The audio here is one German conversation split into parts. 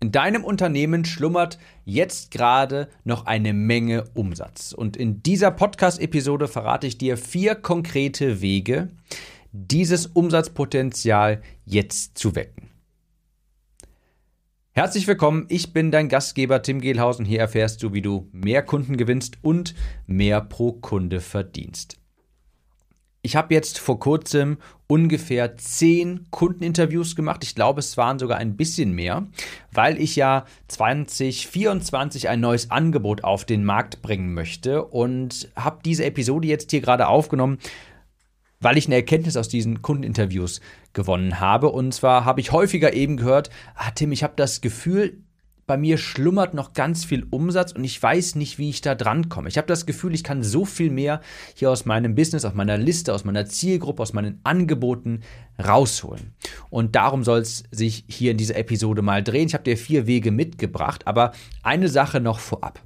In deinem Unternehmen schlummert jetzt gerade noch eine Menge Umsatz. Und in dieser Podcast-Episode verrate ich dir vier konkrete Wege, dieses Umsatzpotenzial jetzt zu wecken. Herzlich willkommen, ich bin dein Gastgeber Tim Gehlhausen. Hier erfährst du, wie du mehr Kunden gewinnst und mehr pro Kunde verdienst. Ich habe jetzt vor kurzem ungefähr zehn Kundeninterviews gemacht. Ich glaube, es waren sogar ein bisschen mehr, weil ich ja 2024 ein neues Angebot auf den Markt bringen möchte und habe diese Episode jetzt hier gerade aufgenommen, weil ich eine Erkenntnis aus diesen Kundeninterviews gewonnen habe. Und zwar habe ich häufiger eben gehört, ah, Tim, ich habe das Gefühl, bei mir schlummert noch ganz viel Umsatz und ich weiß nicht, wie ich da dran komme. Ich habe das Gefühl, ich kann so viel mehr hier aus meinem Business, aus meiner Liste, aus meiner Zielgruppe, aus meinen Angeboten rausholen. Und darum soll es sich hier in dieser Episode mal drehen. Ich habe dir vier Wege mitgebracht, aber eine Sache noch vorab.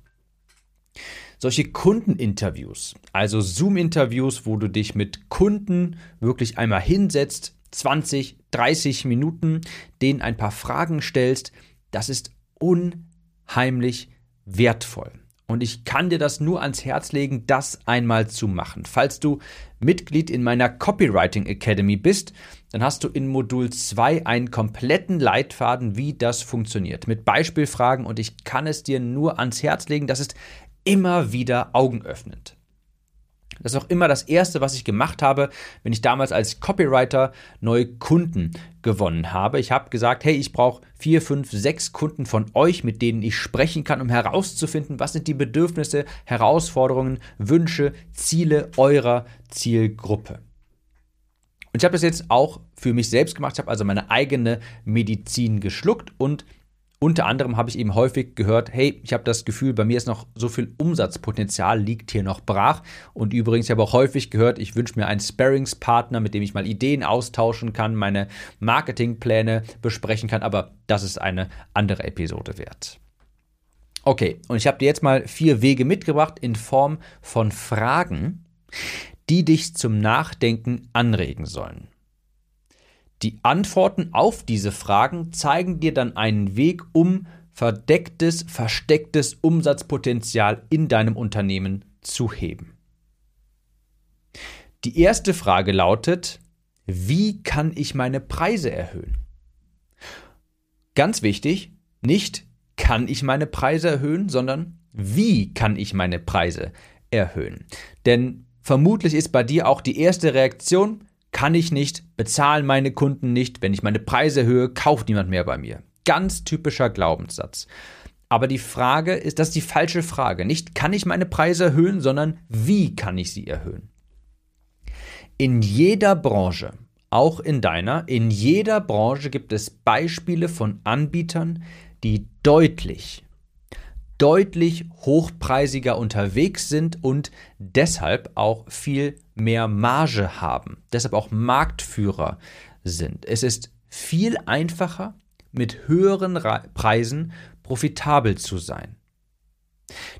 Solche Kundeninterviews, also Zoom-Interviews, wo du dich mit Kunden wirklich einmal hinsetzt, 20, 30 Minuten, denen ein paar Fragen stellst, das ist unheimlich wertvoll. Und ich kann dir das nur ans Herz legen, das einmal zu machen. Falls du Mitglied in meiner Copywriting Academy bist, dann hast du in Modul 2 einen kompletten Leitfaden, wie das funktioniert. Mit Beispielfragen und ich kann es dir nur ans Herz legen. Das ist immer wieder augenöffnend. Das ist auch immer das Erste, was ich gemacht habe, wenn ich damals als Copywriter neue Kunden gewonnen habe. Ich habe gesagt, hey, ich brauche vier, fünf, sechs Kunden von euch, mit denen ich sprechen kann, um herauszufinden, was sind die Bedürfnisse, Herausforderungen, Wünsche, Ziele eurer Zielgruppe. Und ich habe das jetzt auch für mich selbst gemacht. Ich habe also meine eigene Medizin geschluckt und unter anderem habe ich eben häufig gehört, hey, ich habe das Gefühl, bei mir ist noch so viel Umsatzpotenzial, liegt hier noch brach. Und übrigens, ich habe auch häufig gehört, ich wünsche mir einen Sparringspartner, mit dem ich mal Ideen austauschen kann, meine Marketingpläne besprechen kann, aber das ist eine andere Episode wert. Okay, und ich habe dir jetzt mal vier Wege mitgebracht in Form von Fragen, die dich zum Nachdenken anregen sollen. Die Antworten auf diese Fragen zeigen dir dann einen Weg, um verdecktes, verstecktes Umsatzpotenzial in deinem Unternehmen zu heben. Die erste Frage lautet, wie kann ich meine Preise erhöhen? Ganz wichtig, nicht kann ich meine Preise erhöhen, sondern wie kann ich meine Preise erhöhen? Denn vermutlich ist bei dir auch die erste Reaktion, kann ich nicht, bezahlen meine Kunden nicht, wenn ich meine Preise erhöhe, kauft niemand mehr bei mir. Ganz typischer Glaubenssatz. Aber die Frage ist, das ist die falsche Frage. Nicht kann ich meine Preise erhöhen, sondern wie kann ich sie erhöhen? In jeder Branche, auch in deiner, in jeder Branche gibt es Beispiele von Anbietern, die deutlich, deutlich hochpreisiger unterwegs sind und deshalb auch viel mehr Marge haben, deshalb auch Marktführer sind. Es ist viel einfacher, mit höheren Preisen profitabel zu sein.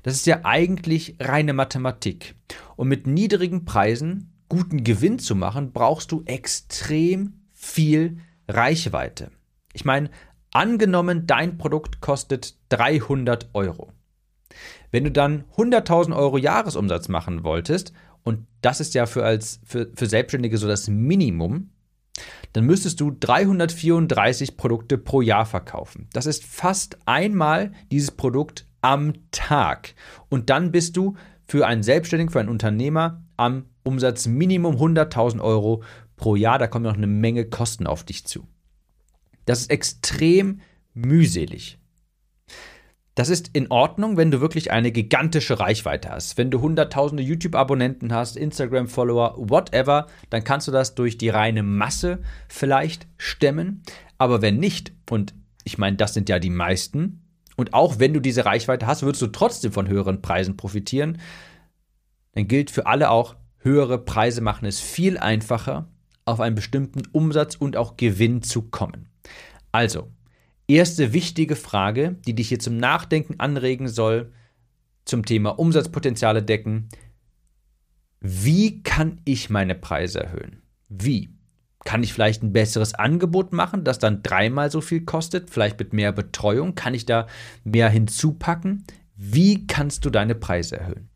Das ist ja eigentlich reine Mathematik. Und mit niedrigen Preisen guten Gewinn zu machen, brauchst du extrem viel Reichweite. Ich meine, Angenommen, dein Produkt kostet 300 Euro. Wenn du dann 100.000 Euro Jahresumsatz machen wolltest, und das ist ja für, als, für, für Selbstständige so das Minimum, dann müsstest du 334 Produkte pro Jahr verkaufen. Das ist fast einmal dieses Produkt am Tag. Und dann bist du für einen Selbstständigen, für einen Unternehmer am Umsatzminimum 100.000 Euro pro Jahr. Da kommen noch eine Menge Kosten auf dich zu. Das ist extrem mühselig. Das ist in Ordnung, wenn du wirklich eine gigantische Reichweite hast. Wenn du hunderttausende YouTube-Abonnenten hast, Instagram-Follower, whatever, dann kannst du das durch die reine Masse vielleicht stemmen. Aber wenn nicht, und ich meine, das sind ja die meisten, und auch wenn du diese Reichweite hast, würdest du trotzdem von höheren Preisen profitieren, dann gilt für alle auch, höhere Preise machen es viel einfacher, auf einen bestimmten Umsatz und auch Gewinn zu kommen. Also, erste wichtige Frage, die dich hier zum Nachdenken anregen soll, zum Thema Umsatzpotenziale decken. Wie kann ich meine Preise erhöhen? Wie? Kann ich vielleicht ein besseres Angebot machen, das dann dreimal so viel kostet, vielleicht mit mehr Betreuung? Kann ich da mehr hinzupacken? Wie kannst du deine Preise erhöhen?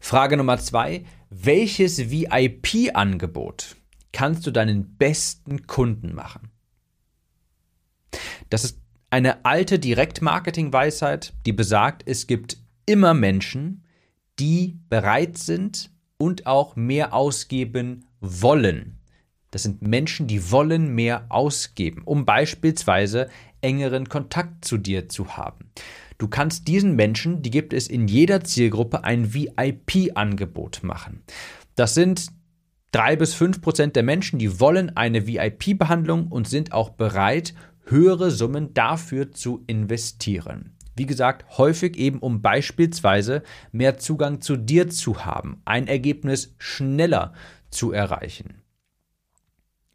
Frage Nummer zwei, welches VIP-Angebot kannst du deinen besten Kunden machen? Das ist eine alte Direktmarketing-Weisheit, die besagt, es gibt immer Menschen, die bereit sind und auch mehr ausgeben wollen. Das sind Menschen, die wollen mehr ausgeben, um beispielsweise engeren Kontakt zu dir zu haben. Du kannst diesen Menschen, die gibt es in jeder Zielgruppe, ein VIP-Angebot machen. Das sind drei bis fünf Prozent der Menschen, die wollen eine VIP-Behandlung und sind auch bereit, höhere Summen dafür zu investieren. Wie gesagt, häufig eben um beispielsweise mehr Zugang zu dir zu haben, ein Ergebnis schneller zu erreichen.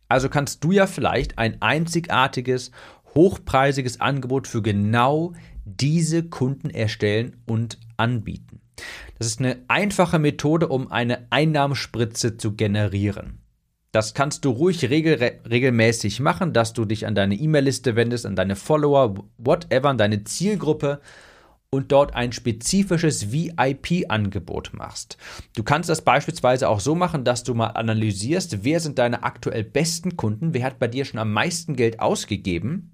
Also kannst du ja vielleicht ein einzigartiges, hochpreisiges Angebot für genau diese Kunden erstellen und anbieten. Das ist eine einfache Methode, um eine Einnahmespritze zu generieren. Das kannst du ruhig regel regelmäßig machen, dass du dich an deine E-Mail-Liste wendest, an deine Follower, whatever, an deine Zielgruppe und dort ein spezifisches VIP-Angebot machst. Du kannst das beispielsweise auch so machen, dass du mal analysierst, wer sind deine aktuell besten Kunden, wer hat bei dir schon am meisten Geld ausgegeben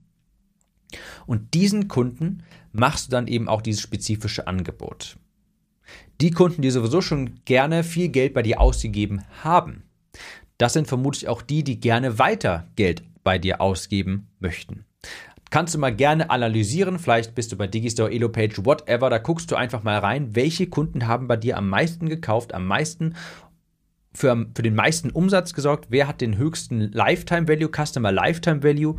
und diesen Kunden machst du dann eben auch dieses spezifische Angebot. Die Kunden, die sowieso schon gerne viel Geld bei dir ausgegeben haben, das sind vermutlich auch die, die gerne weiter Geld bei dir ausgeben möchten. Kannst du mal gerne analysieren, vielleicht bist du bei Digistore, Elopage, whatever, da guckst du einfach mal rein, welche Kunden haben bei dir am meisten gekauft, am meisten für, für den meisten Umsatz gesorgt, wer hat den höchsten Lifetime Value, Customer Lifetime Value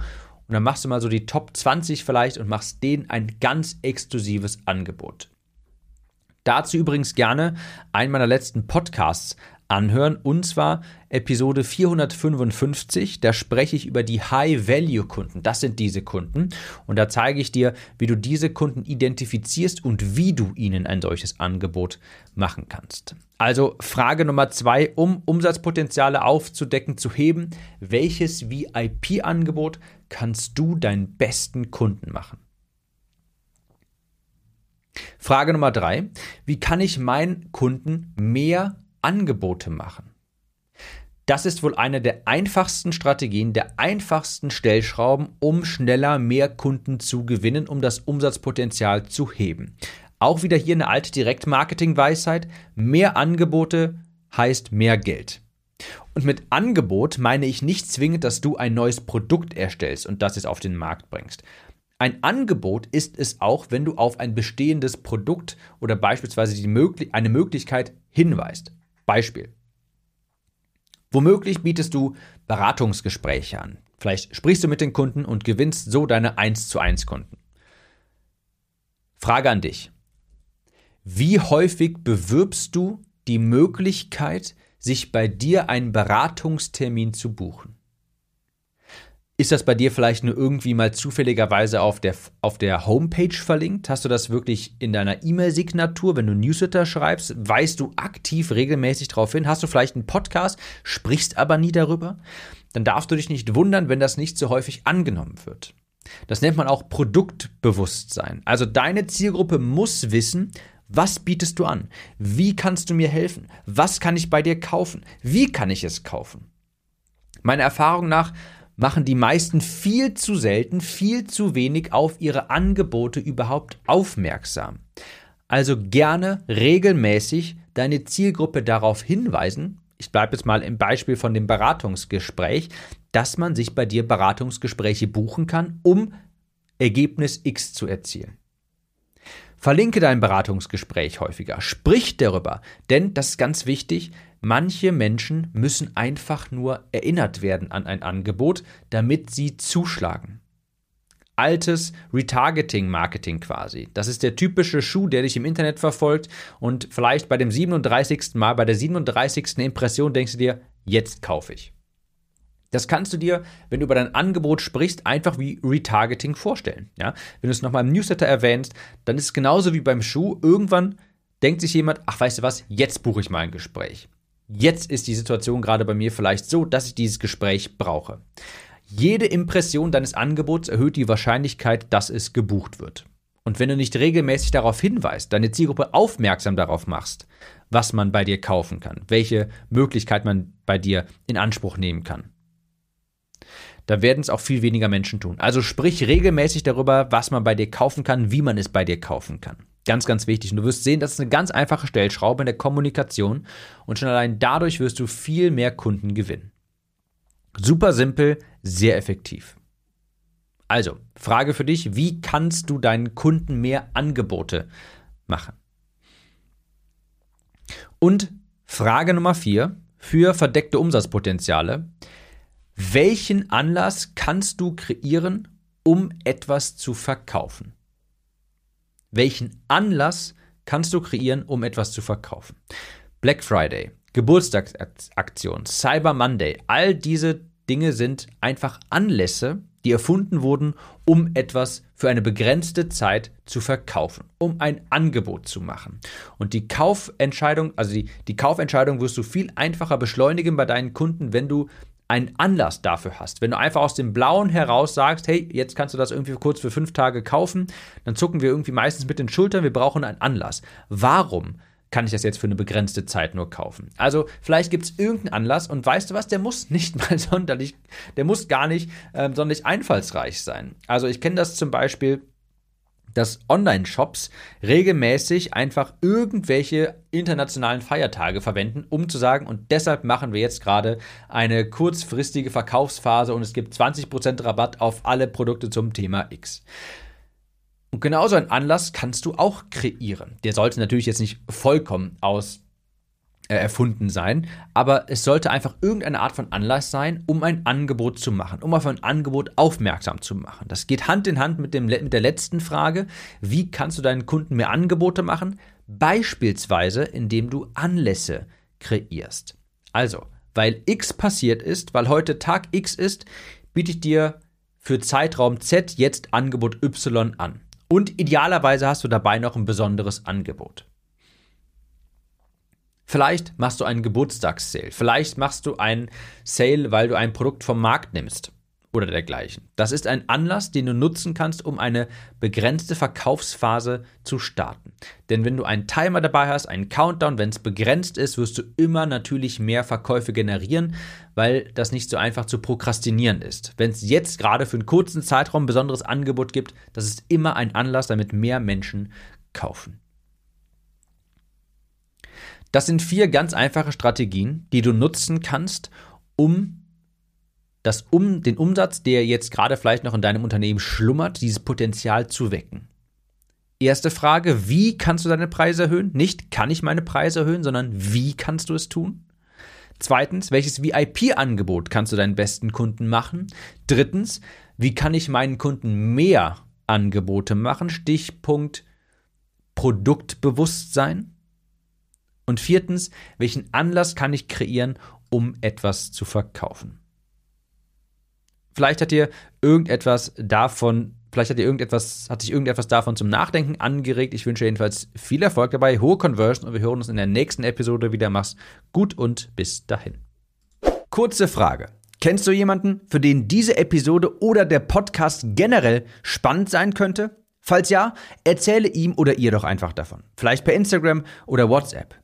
und dann machst du mal so die Top 20 vielleicht und machst denen ein ganz exklusives Angebot. Dazu übrigens gerne einen meiner letzten Podcasts anhören und zwar Episode 455. Da spreche ich über die High-Value-Kunden. Das sind diese Kunden und da zeige ich dir, wie du diese Kunden identifizierst und wie du ihnen ein solches Angebot machen kannst. Also Frage Nummer zwei, um Umsatzpotenziale aufzudecken, zu heben, welches VIP-Angebot kannst du deinen besten Kunden machen? Frage Nummer drei, wie kann ich meinen Kunden mehr Angebote machen? Das ist wohl eine der einfachsten Strategien, der einfachsten Stellschrauben, um schneller mehr Kunden zu gewinnen, um das Umsatzpotenzial zu heben. Auch wieder hier eine alte Direktmarketing-Weisheit. Mehr Angebote heißt mehr Geld. Und mit Angebot meine ich nicht zwingend, dass du ein neues Produkt erstellst und das es auf den Markt bringst. Ein Angebot ist es auch, wenn du auf ein bestehendes Produkt oder beispielsweise Möglich eine Möglichkeit hinweist. Beispiel. Womöglich bietest du Beratungsgespräche an. Vielleicht sprichst du mit den Kunden und gewinnst so deine 1 zu 1 Kunden. Frage an dich. Wie häufig bewirbst du die Möglichkeit, sich bei dir einen Beratungstermin zu buchen? Ist das bei dir vielleicht nur irgendwie mal zufälligerweise auf der, auf der Homepage verlinkt? Hast du das wirklich in deiner E-Mail-Signatur, wenn du Newsletter schreibst? Weißt du aktiv regelmäßig darauf hin? Hast du vielleicht einen Podcast, sprichst aber nie darüber? Dann darfst du dich nicht wundern, wenn das nicht so häufig angenommen wird. Das nennt man auch Produktbewusstsein. Also deine Zielgruppe muss wissen, was bietest du an? Wie kannst du mir helfen? Was kann ich bei dir kaufen? Wie kann ich es kaufen? Meiner Erfahrung nach machen die meisten viel zu selten, viel zu wenig auf ihre Angebote überhaupt aufmerksam. Also gerne regelmäßig deine Zielgruppe darauf hinweisen, ich bleibe jetzt mal im Beispiel von dem Beratungsgespräch, dass man sich bei dir Beratungsgespräche buchen kann, um Ergebnis X zu erzielen. Verlinke dein Beratungsgespräch häufiger, sprich darüber, denn das ist ganz wichtig, manche Menschen müssen einfach nur erinnert werden an ein Angebot, damit sie zuschlagen. Altes Retargeting-Marketing quasi. Das ist der typische Schuh, der dich im Internet verfolgt und vielleicht bei dem 37. Mal, bei der 37. Impression denkst du dir, jetzt kaufe ich. Das kannst du dir, wenn du über dein Angebot sprichst, einfach wie Retargeting vorstellen. Ja? Wenn du es nochmal im Newsletter erwähnst, dann ist es genauso wie beim Schuh. Irgendwann denkt sich jemand, ach weißt du was, jetzt buche ich mal ein Gespräch. jetzt ist die Situation gerade bei mir vielleicht so, dass ich dieses Gespräch brauche. Jede Impression deines Angebots erhöht die Wahrscheinlichkeit, dass es gebucht wird. Und wenn du nicht regelmäßig darauf hinweist, deine Zielgruppe aufmerksam darauf machst, was man bei dir kaufen kann, welche Möglichkeit man bei dir in Anspruch nehmen kann, da werden es auch viel weniger Menschen tun. Also sprich regelmäßig darüber, was man bei dir kaufen kann, wie man es bei dir kaufen kann. Ganz, ganz wichtig. Und du wirst sehen, das ist eine ganz einfache Stellschraube in der Kommunikation und schon allein dadurch wirst du viel mehr Kunden gewinnen. Super simpel, sehr effektiv. Also, Frage für dich, wie kannst du deinen Kunden mehr Angebote machen? Und Frage Nummer vier für verdeckte Umsatzpotenziale. Welchen Anlass kannst du kreieren, um etwas zu verkaufen? Welchen Anlass kannst du kreieren, um etwas zu verkaufen? Black Friday, Geburtstagsaktion, Cyber Monday, all diese Dinge sind einfach Anlässe, die erfunden wurden, um etwas für eine begrenzte Zeit zu verkaufen, um ein Angebot zu machen. Und die Kaufentscheidung, also die, die Kaufentscheidung wirst du viel einfacher beschleunigen bei deinen Kunden, wenn du einen Anlass dafür hast. Wenn du einfach aus dem Blauen heraus sagst, hey, jetzt kannst du das irgendwie kurz für fünf Tage kaufen, dann zucken wir irgendwie meistens mit den Schultern, wir brauchen einen Anlass. Warum? kann ich das jetzt für eine begrenzte Zeit nur kaufen. Also vielleicht gibt es irgendeinen Anlass und weißt du was, der muss nicht mal sonderlich, der muss gar nicht ähm, sonderlich einfallsreich sein. Also ich kenne das zum Beispiel dass Online-Shops regelmäßig einfach irgendwelche internationalen Feiertage verwenden, um zu sagen, und deshalb machen wir jetzt gerade eine kurzfristige Verkaufsphase und es gibt 20% Rabatt auf alle Produkte zum Thema X. Und genauso einen Anlass kannst du auch kreieren. Der sollte natürlich jetzt nicht vollkommen aus äh, erfunden sein, aber es sollte einfach irgendeine Art von Anlass sein, um ein Angebot zu machen, um auf ein Angebot aufmerksam zu machen. Das geht Hand in Hand mit, dem, mit der letzten Frage, wie kannst du deinen Kunden mehr Angebote machen? Beispielsweise, indem du Anlässe kreierst. Also, weil X passiert ist, weil heute Tag X ist, biete ich dir für Zeitraum Z jetzt Angebot Y an. Und idealerweise hast du dabei noch ein besonderes Angebot. Vielleicht machst du einen Geburtstagssale. Vielleicht machst du einen Sale, weil du ein Produkt vom Markt nimmst oder dergleichen. Das ist ein Anlass, den du nutzen kannst, um eine begrenzte Verkaufsphase zu starten. Denn wenn du einen Timer dabei hast, einen Countdown, wenn es begrenzt ist, wirst du immer natürlich mehr Verkäufe generieren, weil das nicht so einfach zu prokrastinieren ist. Wenn es jetzt gerade für einen kurzen Zeitraum ein besonderes Angebot gibt, das ist immer ein Anlass, damit mehr Menschen kaufen. Das sind vier ganz einfache Strategien, die du nutzen kannst, um das um den Umsatz, der jetzt gerade vielleicht noch in deinem Unternehmen schlummert, dieses Potenzial zu wecken. Erste Frage, wie kannst du deine Preise erhöhen? Nicht kann ich meine Preise erhöhen, sondern wie kannst du es tun? Zweitens, welches VIP-Angebot kannst du deinen besten Kunden machen? Drittens, wie kann ich meinen Kunden mehr Angebote machen? Stichpunkt Produktbewusstsein. Und viertens, welchen Anlass kann ich kreieren, um etwas zu verkaufen? Vielleicht hat dir irgendetwas davon, vielleicht hat dir irgendetwas, hat sich irgendetwas davon zum Nachdenken angeregt. Ich wünsche jedenfalls viel Erfolg dabei, hohe Conversion und wir hören uns in der nächsten Episode wieder. Mach's gut und bis dahin. Kurze Frage. Kennst du jemanden, für den diese Episode oder der Podcast generell spannend sein könnte? Falls ja, erzähle ihm oder ihr doch einfach davon. Vielleicht per Instagram oder WhatsApp.